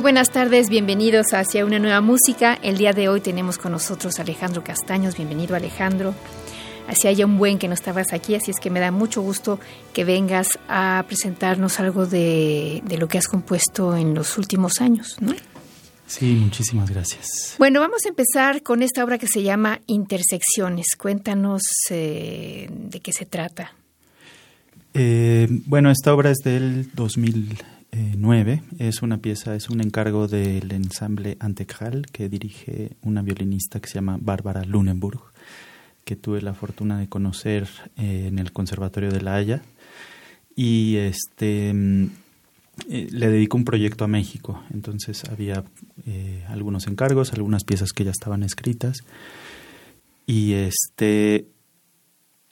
Muy buenas tardes, bienvenidos hacia una nueva música. El día de hoy tenemos con nosotros a Alejandro Castaños. Bienvenido Alejandro. Hacía ya un buen que no estabas aquí, así es que me da mucho gusto que vengas a presentarnos algo de, de lo que has compuesto en los últimos años, ¿no? Sí, muchísimas gracias. Bueno, vamos a empezar con esta obra que se llama Intersecciones. Cuéntanos eh, de qué se trata. Eh, bueno, esta obra es del 2009. Es una pieza, es un encargo del ensamble Antecral que dirige una violinista que se llama Bárbara Lunenburg, que tuve la fortuna de conocer eh, en el Conservatorio de La Haya. Y este mm, eh, le dedico un proyecto a México. Entonces había eh, algunos encargos, algunas piezas que ya estaban escritas. Y este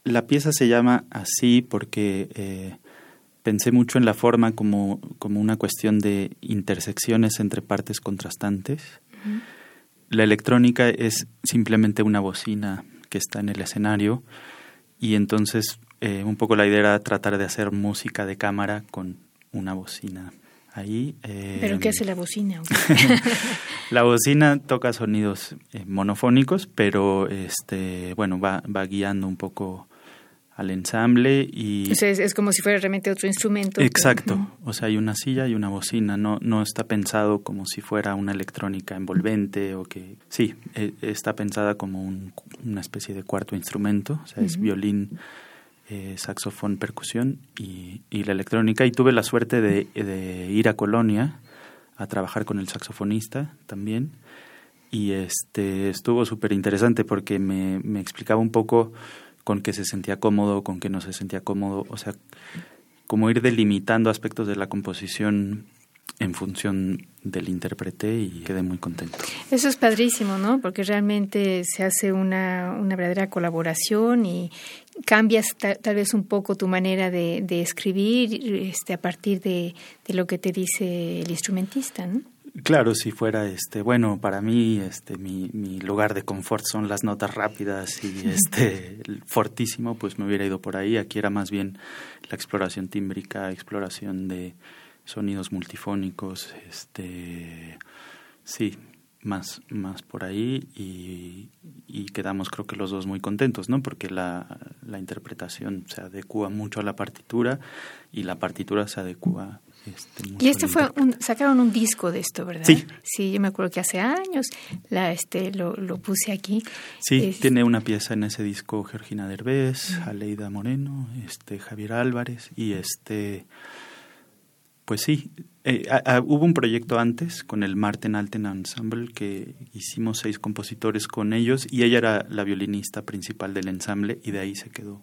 la pieza se llama así porque pensé mucho en la forma como, como una cuestión de intersecciones entre partes contrastantes. La electrónica es simplemente una bocina que está en el escenario y entonces eh, un poco la idea era tratar de hacer música de cámara con una bocina ahí. eh, ¿Pero qué hace la bocina? la bocina toca sonidos eh, monofónicos, pero este, bueno, va, va guiando un poco al ensamble y O sea, es, es como si fuera realmente otro instrumento. Exacto, o sea, hay una silla y una bocina, no, no está pensado como si fuera una electrónica envolvente o que... Sí, eh, está pensada como un- una especie de cuarto instrumento, o sea, es violín, eh, saxofón, percusión y, y la electrónica. Y tuve la suerte de, de ir a Colonia a trabajar con el saxofonista también. Y este estuvo súper interesante porque me, me explicaba un poco con qué se sentía cómodo, con qué no se sentía cómodo, o sea, como ir delimitando aspectos de la composición en función del intérprete y quedé muy contento. Eso es padrísimo, ¿no? Porque realmente se hace una, una verdadera colaboración y cambias ta- tal vez un poco tu manera de, de escribir este, a partir de lo que te dice el instrumentista, ¿no? Claro, si fuera este, bueno, para mí este mi, mi lugar de confort son las notas rápidas y este el fortísimo, pues me hubiera ido por ahí. Aquí era más bien la exploración tímbrica, exploración de sonidos multifónicos, este sí, más, más por ahí y, y quedamos creo que los dos muy contentos, ¿no? Porque la, la interpretación se adecua mucho a la partitura y la partitura se adecua este, Y este fue un, sacaron un disco de esto, ¿verdad? Sí. Sí, yo me acuerdo que hace años la, este, lo, lo puse aquí. Sí, Es- tiene una pieza en ese disco Georgina Derbez, Aleida Moreno, este Javier Álvarez y este pues sí, eh, a- a- hubo un proyecto antes con el Marten Alten Ensemble que hicimos seis compositores con ellos y ella era la violinista principal del ensamble y de ahí se quedó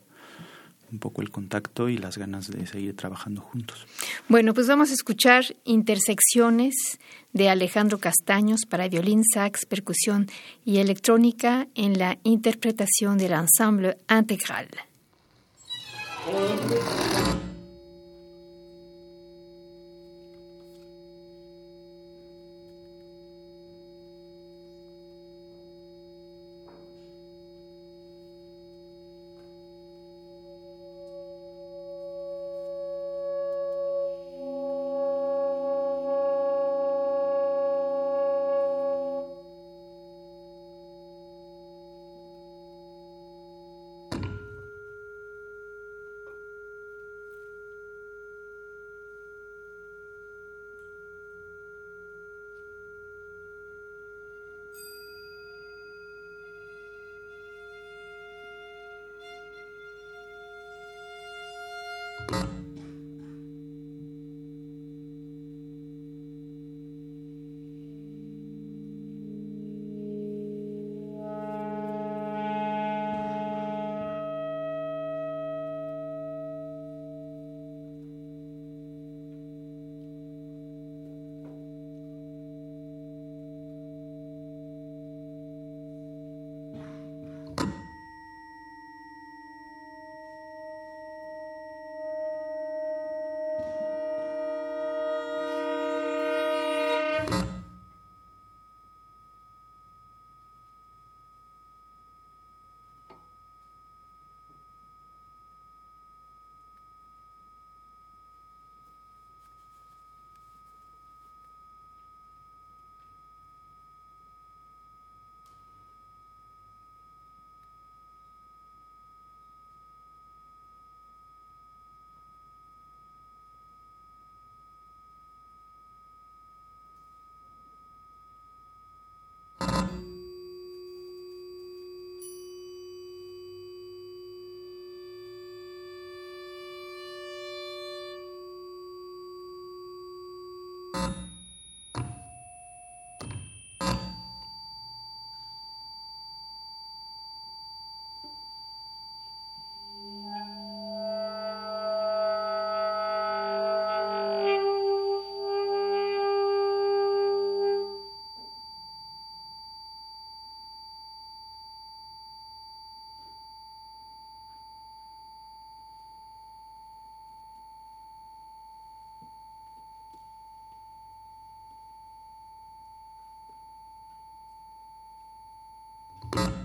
un poco el contacto y las ganas de seguir trabajando juntos. Bueno, pues vamos a escuchar Intersecciones de Alejandro Castaños para violín, sax, percusión y electrónica en la interpretación del ensemble integral. Bye.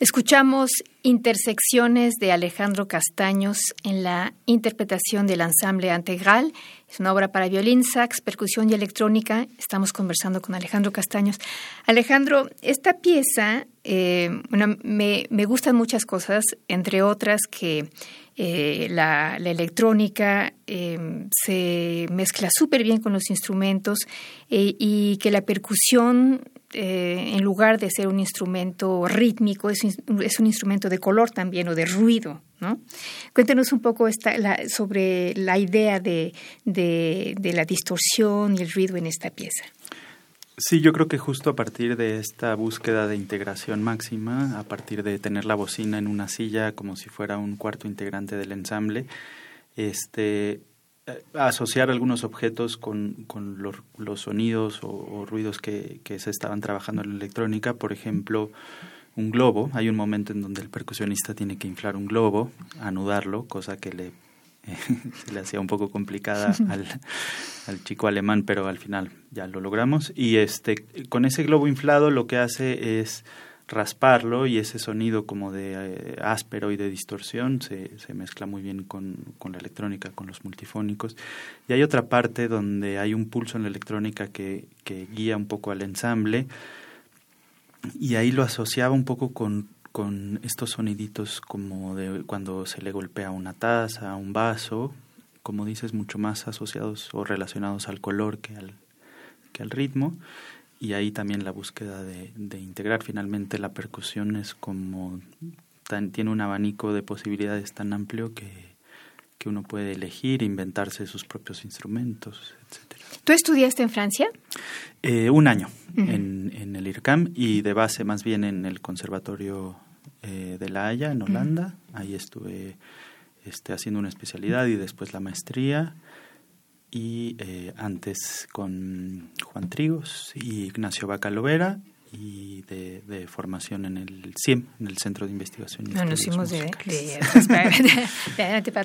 Escuchamos Intersecciones de Alejandro Castaños en la interpretación del ensamble Integral. Es una obra para violín, sax, percusión y electrónica. Estamos conversando con Alejandro Castaños. Alejandro, esta pieza, eh, me, gustan muchas cosas, entre otras que eh, la, electrónica eh, se mezcla súper bien con los instrumentos y que la percusión eh, en lugar de ser un instrumento rítmico, es, un instrumento de color también o de ruido. ¿no? Cuéntenos un poco sobre la idea de, de, la distorsión y el ruido en esta pieza. Sí, yo creo que justo a partir de esta búsqueda de integración máxima, a partir de tener la bocina en una silla como si fuera un cuarto integrante del ensamble, este, asociar algunos objetos con, con los, sonidos o, ruidos que, que, se estaban trabajando en la electrónica, por ejemplo, un globo. Hay un momento en donde el percusionista tiene que inflar un globo, anudarlo, cosa que le se le hacía un poco complicada al, al, chico alemán, pero al final ya lo logramos. Y este, con ese globo inflado lo que hace es rasparlo y ese sonido como de eh, áspero y de distorsión se, se mezcla muy bien con, con, la electrónica, con los multifónicos. Y hay otra parte donde hay un pulso en la electrónica que, que guía un poco al ensamble y ahí lo asociaba un poco con con estos soniditos como de cuando se le golpea una taza, un vaso, como dices, mucho más asociados o relacionados al color que al, que al ritmo. Y ahí también la búsqueda de, de integrar finalmente la percusión es como tiene un abanico de posibilidades tan amplio que, que uno puede elegir, inventarse sus propios instrumentos, etcétera. ¿Tú estudiaste en Francia? Eh, un año en, en, el IRCAM y de base más bien en el Conservatorio eh, de La Haya, en Holanda. Ahí estuve este, haciendo una especialidad y después la maestría. Y eh, antes con Juan Trigos y Ignacio Bacalovera y de, formación en el CIEM, en el Centro de Investigación. no, nos hicimos de,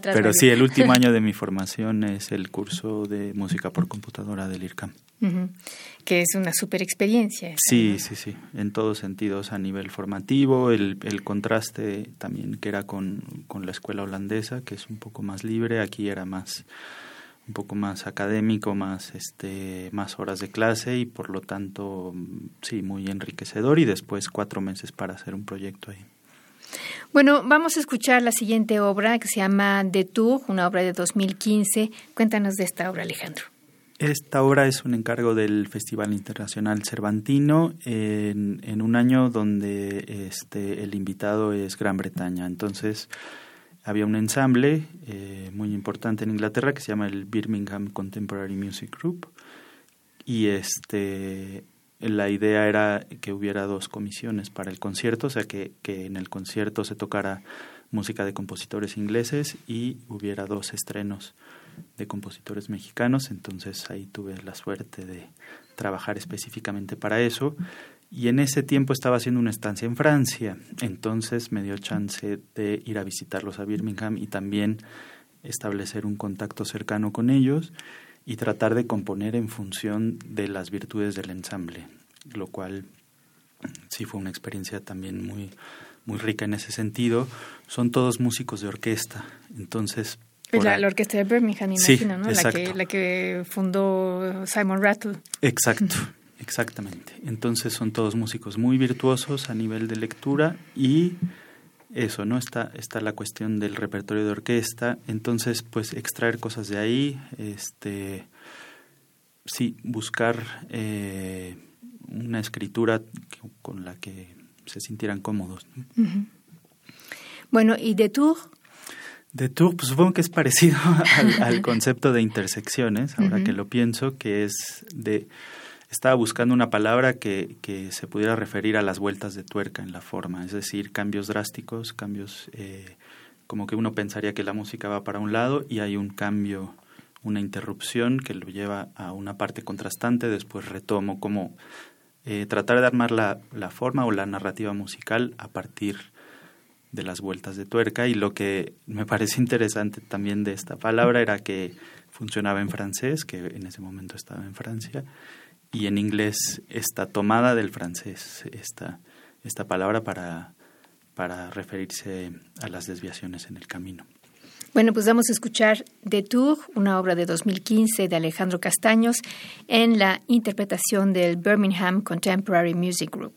Pero sí, el último año de mi formación es el curso de música por computadora del IRCAM. Que es una super experiencia. Sí, sí, sí, en todos sentidos, a nivel formativo, el, el contraste también que era con, con la escuela holandesa, que es un poco más libre, aquí era más un poco más académico, más este, más horas de clase y por lo tanto sí muy enriquecedor y después cuatro meses para hacer un proyecto ahí. Bueno, vamos a escuchar la siguiente obra que se llama De Tour, una obra de 2015. Cuéntanos de esta obra, Alejandro. Esta obra es un encargo del Festival Internacional Cervantino en, en un año donde este, el invitado es Gran Bretaña. Entonces, había un ensamble eh, muy importante en Inglaterra que se llama el Birmingham Contemporary Music Group. Y este la idea era que hubiera dos comisiones para el concierto, o sea que, que en el concierto se tocara música de compositores ingleses y hubiera dos estrenos de compositores mexicanos, entonces ahí tuve la suerte de trabajar específicamente para eso y en ese tiempo estaba haciendo una estancia en Francia, entonces me dio chance de ir a visitarlos a Birmingham y también establecer un contacto cercano con ellos y tratar de componer en función de las virtudes del ensamble, lo cual sí fue una experiencia también muy muy rica en ese sentido. Son todos músicos de orquesta, entonces la, la, orquesta de Birmingham, imagino, ¿no? La que, la que fundó Simon Rattle. Exacto. Exactamente. Entonces son todos músicos muy virtuosos a nivel de lectura y eso, ¿no? Está, está la cuestión del repertorio de orquesta. Entonces, pues extraer cosas de ahí, este, sí, buscar eh, una escritura con la que se sintieran cómodos. Bueno, ¿y de Tour? De Tour, pues supongo que es parecido al, concepto de intersecciones, ahora que lo pienso, que es de estaba buscando una palabra que, que, se pudiera referir a las vueltas de tuerca en la forma, es decir, cambios drásticos, cambios eh, como que uno pensaría que la música va para un lado y hay un cambio, una interrupción que lo lleva a una parte contrastante, después retomo, como eh, tratar de armar la, la forma o la narrativa musical a partir de las vueltas de tuerca y lo que me parece interesante también de esta palabra era que funcionaba en francés, que en ese momento estaba en Francia, y en inglés está tomada del francés esta, esta palabra para, para referirse a las desviaciones en el camino. Bueno, pues vamos a escuchar De Tour, una obra de 2015 de Alejandro Castaños, en la interpretación del Birmingham Contemporary Music Group.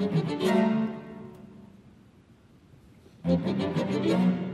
Thank you.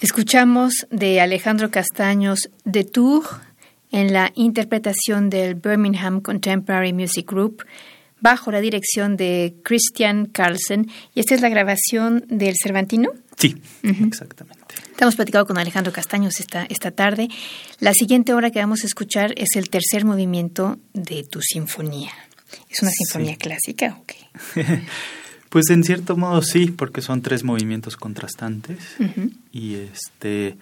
Escuchamos de Alejandro Castaños de Tour en la interpretación del Birmingham Contemporary Music Group bajo la dirección de Christian Carlsen. ¿Y esta es la grabación del Cervantino? Sí, exactamente. Estamos platicando con Alejandro Castaños esta, esta tarde. La siguiente hora que vamos a escuchar es el tercer movimiento de tu sinfonía. ¿Es una sinfonía clásica o qué? Pues en cierto modo sí, porque son tres movimientos contrastantes y este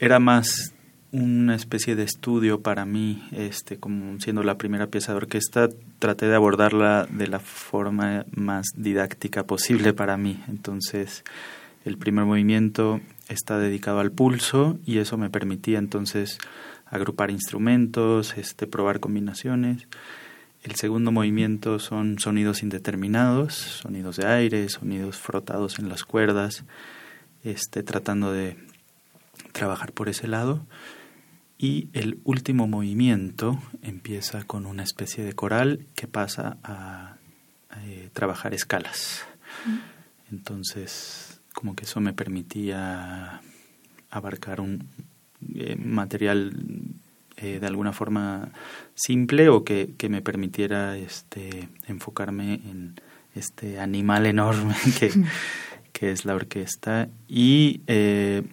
era más una especie de estudio para mí, este como siendo la primera pieza de orquesta, traté de abordarla de la forma más didáctica posible para mí. Entonces, el primer movimiento está dedicado al pulso y eso me permitía entonces agrupar instrumentos, este probar combinaciones el segundo movimiento son sonidos indeterminados, sonidos de aire, sonidos frotados en las cuerdas, este, tratando de trabajar por ese lado. Y el último movimiento empieza con una especie de coral que pasa a, eh, trabajar escalas. Entonces, como que eso me permitía abarcar un eh, material eh, de alguna forma simple o que, me permitiera este, enfocarme en este animal enorme que, que es la orquesta y eh,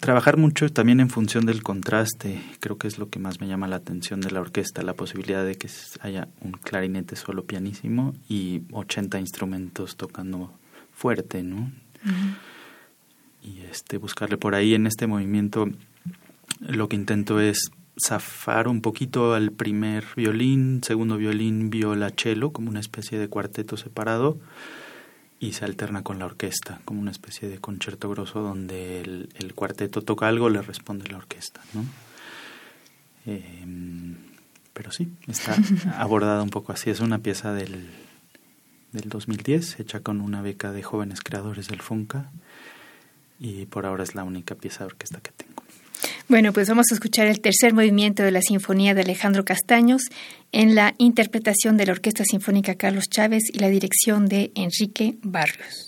trabajar mucho también en función del contraste. Creo que es lo que más me llama la atención de la orquesta, la posibilidad de que haya un clarinete solo pianísimo y 80 instrumentos tocando fuerte, ¿no? Y este buscarle por ahí en este movimiento lo que intento es zafar un poquito al primer violín, segundo violín, viola, cello, como una especie de cuarteto separado, y se alterna con la orquesta, como una especie de concierto grosso donde el, cuarteto toca algo, le responde la orquesta, ¿no? Em, pero sí, está abordada un poco así. Es una pieza del, del 2010, hecha con una beca de jóvenes creadores del FUNCA, y por ahora es la única pieza de orquesta que tengo. Bueno, pues vamos a escuchar el tercer movimiento de la Sinfonía de Alejandro Castaños en la interpretación de la Orquesta Sinfónica Carlos Chávez y la dirección de Enrique Barrios.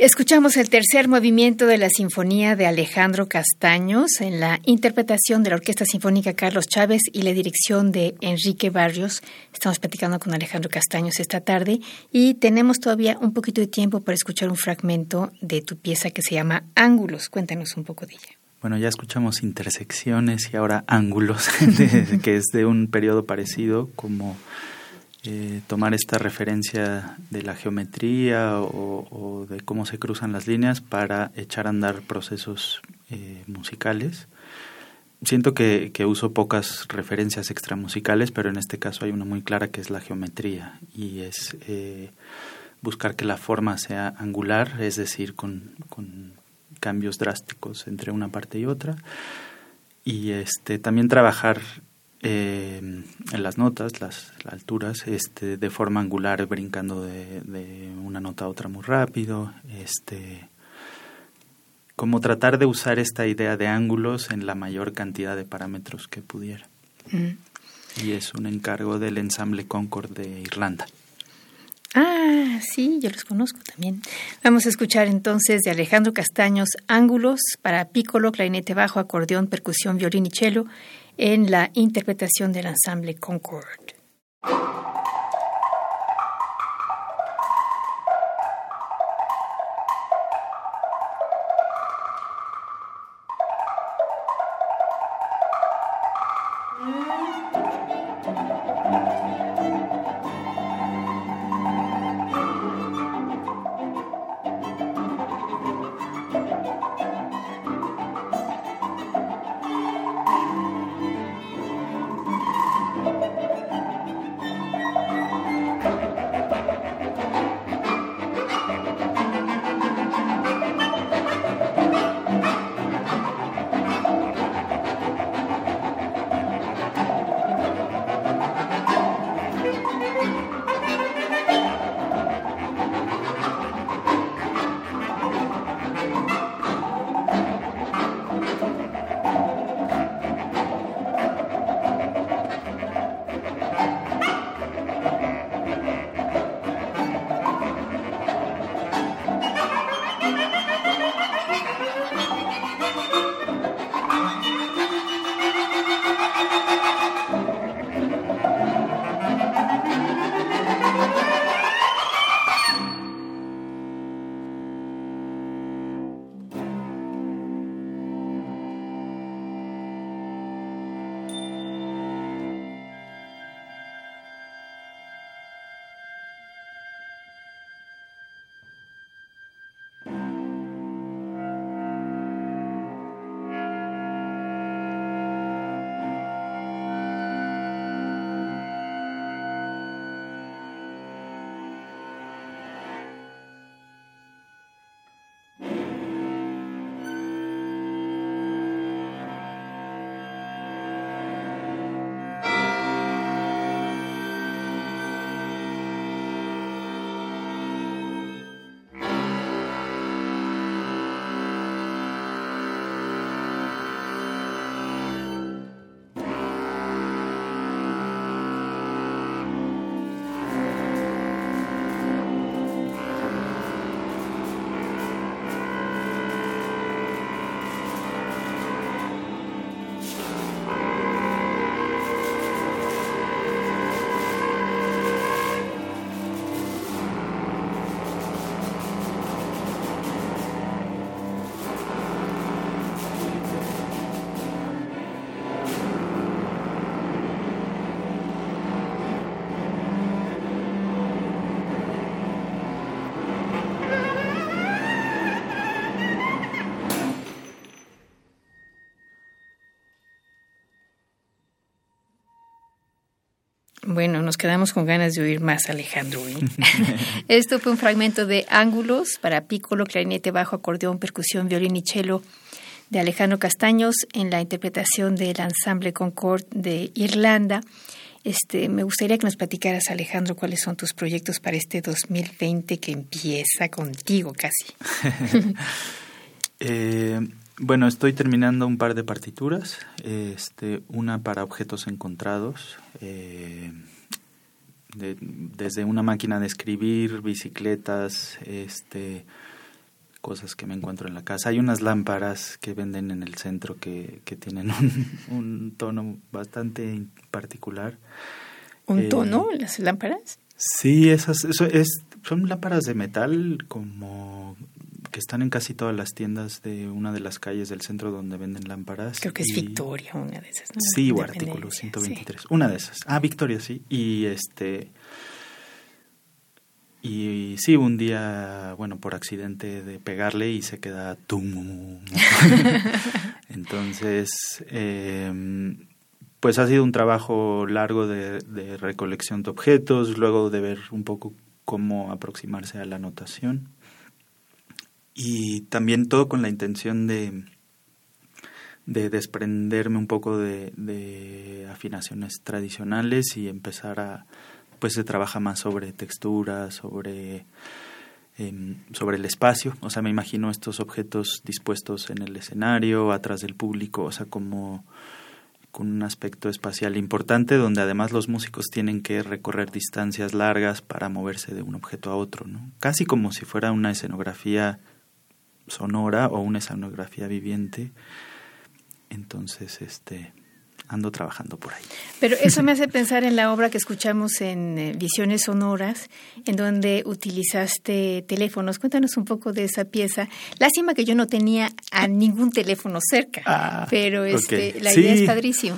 Escuchamos el tercer movimiento de la Sinfonía de Alejandro Castaños en la interpretación de la Orquesta Sinfónica Carlos Chávez y la dirección de Enrique Barrios. Estamos platicando con Alejandro Castaños esta tarde y tenemos todavía un poquito de tiempo para escuchar un fragmento de tu pieza que se llama Ángulos. Cuéntanos un poco de ella. Bueno, ya escuchamos intersecciones y ahora ángulos, que es de un periodo parecido como eh, tomar esta referencia de la geometría o, de cómo se cruzan las líneas para echar a andar procesos eh, musicales. Siento que, uso pocas referencias extramusicales, pero en este caso hay una muy clara que es la geometría y es eh, buscar que la forma sea angular, es decir, con, con cambios drásticos entre una parte y otra. Y este, también trabajar eh, en las notas, las, alturas, este, de forma angular, brincando de, una nota a otra muy rápido, este, como tratar de usar esta idea de ángulos en la mayor cantidad de parámetros que pudiera. Mm. Y es un encargo del ensamble Concord de Irlanda. Ah, sí, yo los conozco también. Vamos a escuchar entonces de Alejandro Castaños Ángulos para pícolo, clarinete bajo, acordeón, percusión, violín y cello en la interpretación del ensamble Concord. Nos quedamos con ganas de oír más Alejandro. ¿eh? Esto fue un fragmento de Ángulos para pícolo, clarinete, bajo, acordeón, percusión, violín y cello de Alejandro Castaños en la interpretación del ensamble Concord de Irlanda. Este, me gustaría que nos platicaras, Alejandro, cuáles son tus proyectos para este 2020 que empieza contigo casi. eh, bueno, estoy terminando un par de partituras, este, una para objetos encontrados, eh, desde una máquina de escribir, bicicletas, este, cosas que me encuentro en la casa. Hay unas lámparas que venden en el centro que, que tienen un, un tono bastante particular. ¿Un tono, las lámparas? Sí, esas, eso es, son lámparas de metal como que están en casi todas las tiendas de una de las calles del centro donde venden lámparas. Creo que es Victoria, una de esas. Sí, o artículo 123. Una de esas. Ah, Victoria, sí. Y este. Y sí, un día, bueno, por accidente de pegarle y se queda tum. Entonces, eh, pues ha sido un trabajo largo de, de, recolección de objetos, luego de ver un poco cómo aproximarse a la notación y también todo con la intención de, de desprenderme un poco de, afinaciones tradicionales y empezar a, pues se trabaja más sobre textura, sobre, em, sobre el espacio, o sea, me imagino estos objetos dispuestos en el escenario, atrás del público, o sea, como con un aspecto espacial importante donde además los músicos tienen que recorrer distancias largas para moverse de un objeto a otro, ¿no? Casi como si fuera una escenografía sonora o una escenografía viviente. Entonces, este ando trabajando por ahí. Pero eso me hace pensar en la obra que escuchamos en eh, Visiones Sonoras, en donde utilizaste teléfonos. Cuéntanos un poco de esa pieza. Lástima que yo no tenía a ningún teléfono cerca, ah, pero este, la idea es padrísimo.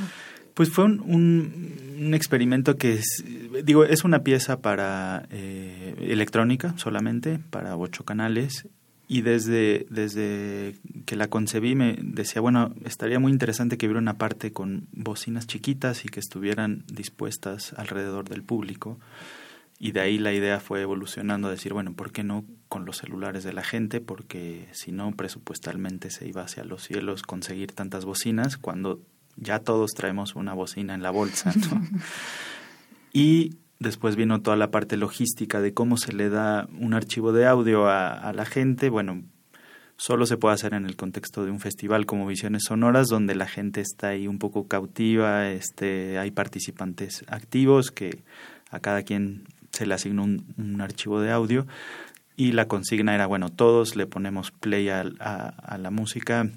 Pues fue un, un, experimento que es, digo, es una pieza para eh, electrónica solamente, para ocho canales, y desde, desde que la concebí me decía, bueno, estaría muy interesante que hubiera una parte con bocinas chiquitas y que estuvieran dispuestas alrededor del público. Y de ahí la idea fue evolucionando a decir, bueno, ¿por qué no con los celulares de la gente? Porque si no, presupuestalmente se iba hacia los cielos conseguir tantas bocinas cuando ya todos traemos una bocina en la bolsa. y Después vino toda la parte logística de cómo se le da un archivo de audio a, la gente. Bueno, solo se puede hacer en el contexto de un festival como Visiones Sonoras, donde la gente está ahí un poco cautiva, este, hay participantes activos que a cada quien se le asigna un, archivo de audio y la consigna era, bueno, todos le ponemos play a, la música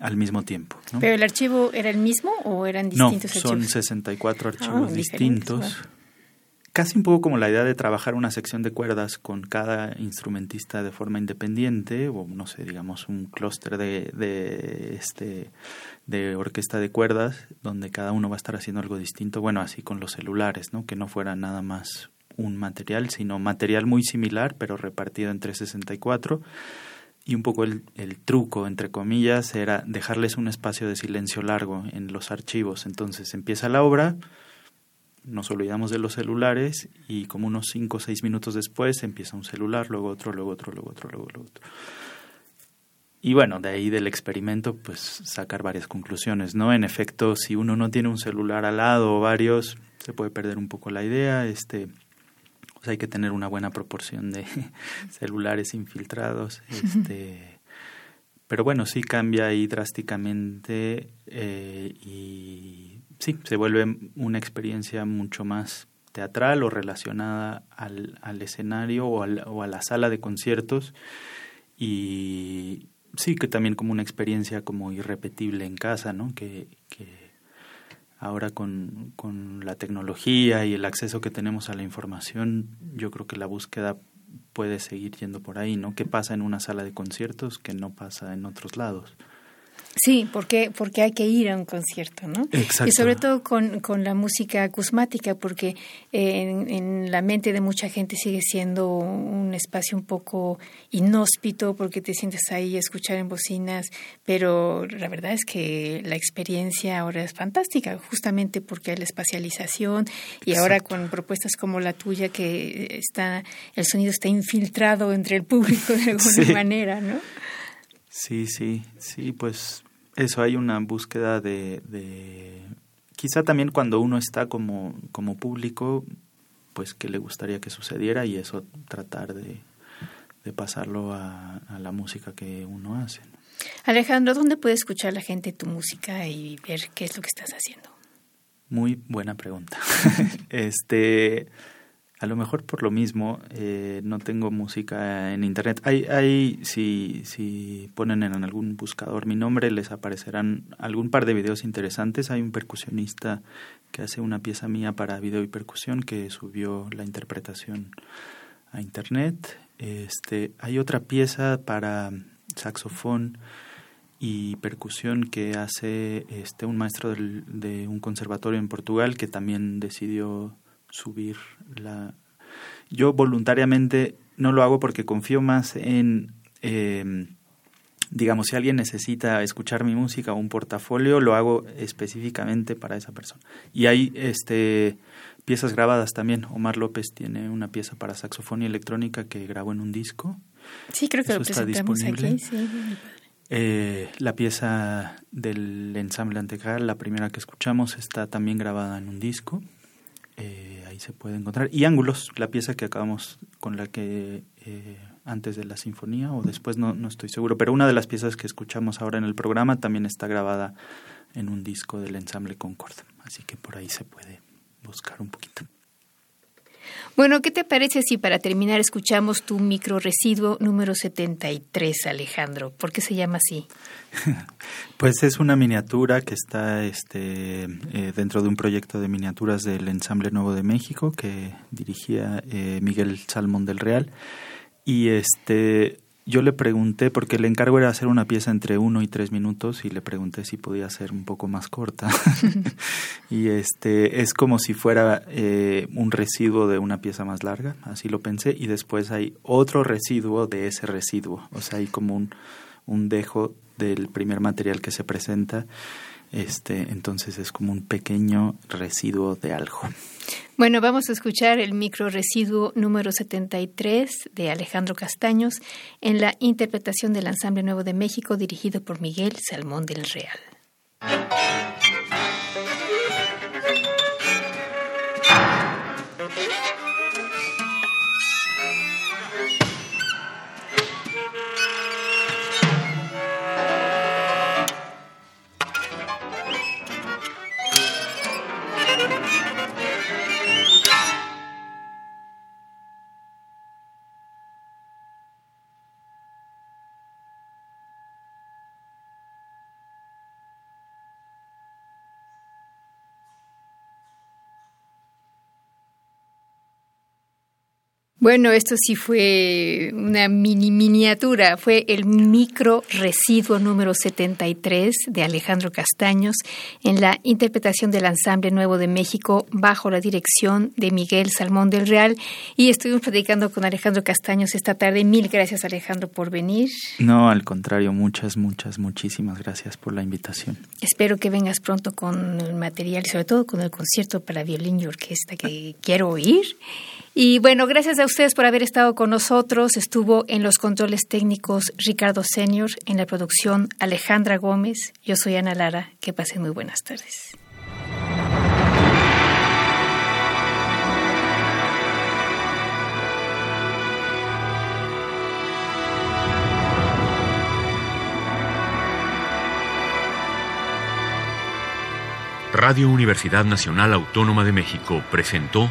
al mismo tiempo. ¿Pero el archivo era el mismo o eran distintos no, son 64 archivos ah, distintos casi un poco como la idea de trabajar una sección de cuerdas con cada instrumentista de forma independiente o no sé digamos un clúster de, de este de orquesta de cuerdas donde cada uno va a estar haciendo algo distinto bueno así con los celulares no que no fuera nada más un material sino material muy similar pero repartido entre 64 y un poco el, el truco entre comillas era dejarles un espacio de silencio largo en los archivos. Entonces empieza la obra nos olvidamos de los celulares y como unos 5 o 6 minutos después empieza un celular, luego otro, luego otro, luego otro, luego otro. Y bueno, de ahí del experimento, pues sacar varias conclusiones, ¿no? En efecto, si uno no tiene un celular al lado o varios, se puede perder un poco la idea, este, pues hay que tener una buena proporción de celulares infiltrados, este, pero bueno, sí cambia ahí drásticamente eh, y sí, se vuelve una experiencia mucho más teatral o relacionada al, al escenario o, o, a la sala de conciertos y sí que también como una experiencia como irrepetible en casa, ¿no? Que, que ahora con, con la tecnología y el acceso que tenemos a la información, yo creo que la búsqueda puede seguir yendo por ahí, ¿no? ¿Qué pasa en una sala de conciertos que no pasa en otros lados? Sí, porque, porque hay que ir a un concierto, ¿no? Exacto. Y sobre todo con, con la música acusmática, porque en, en, la mente de mucha gente sigue siendo un espacio un poco inhóspito, porque te sientes ahí a escuchar en bocinas, pero la verdad es que la experiencia ahora es fantástica, justamente porque hay la espacialización y ahora con propuestas como la tuya, que está el sonido está infiltrado entre el público de alguna manera, ¿no? Sí, sí, sí, pues eso hay una búsqueda de, de quizá también cuando uno está como, como público, pues que le gustaría que sucediera y eso tratar de, de pasarlo a, la música que uno hace. Alejandro, ¿dónde puede escuchar la gente tu música y ver qué es lo que estás haciendo? Muy buena pregunta. este a lo mejor por lo mismo eh, no tengo música en internet. Hay, hay si, si ponen en algún buscador mi nombre les aparecerán algún par de videos interesantes. Hay un percusionista que hace una pieza mía para video y percusión que subió la interpretación a internet. Este, hay otra pieza para saxofón y percusión que hace este un maestro de un conservatorio en Portugal que también decidió subir la... Yo voluntariamente no lo hago porque confío más en, eh, digamos, si alguien necesita escuchar mi música o un portafolio, lo hago específicamente para esa persona. Y hay este, piezas grabadas también. Omar López tiene una pieza para saxofón y electrónica que grabó en un disco. Sí, creo que lo está disponible. Aquí, eh, la pieza del ensamble Antecal, la primera que escuchamos, está también grabada en un disco. Eh, se puede encontrar. Y Ángulos, la pieza que acabamos con la que eh, antes de la sinfonía o después no, no estoy seguro, pero una de las piezas que escuchamos ahora en el programa también está grabada en un disco del ensamble Concord. Así que por ahí se puede buscar un poquito. Bueno, ¿qué te parece si para terminar escuchamos tu microresiduo número 73, Alejandro? ¿Por qué se llama así? pues es una miniatura que está este, eh, dentro de un proyecto de miniaturas del Ensamble Nuevo de México que dirigía eh, Miguel Salmón del Real. Y este yo le pregunté, porque el encargo era hacer una pieza entre uno y tres minutos, y le pregunté si podía ser un poco más corta. y este es como si fuera eh, un residuo de una pieza más larga, así lo pensé, y después hay otro residuo de ese residuo, o sea, hay como un, un dejo del primer material que se presenta este, entonces es como un pequeño residuo de algo. Bueno, vamos a escuchar el micro residuo número 73 de Alejandro Castaños en la interpretación del Ensamble Nuevo de México dirigido por Miguel Salmón del Real. Bueno, esto sí fue una mini miniatura, fue el micro residuo número 73 de Alejandro Castaños en la interpretación del Ensamble Nuevo de México bajo la dirección de Miguel Salmón del Real y estuvimos platicando con Alejandro Castaños esta tarde. Mil gracias Alejandro por venir. No, al contrario, muchas, muchas, muchísimas gracias por la invitación. Espero que vengas pronto con el material y sobre todo con el concierto para violín y orquesta que quiero oír. Y bueno, gracias a ustedes por haber estado con nosotros. Estuvo en los controles técnicos Ricardo Senior, en la producción Alejandra Gómez. Yo soy Ana Lara. Que pasen muy buenas tardes. Radio Universidad Nacional Autónoma de México presentó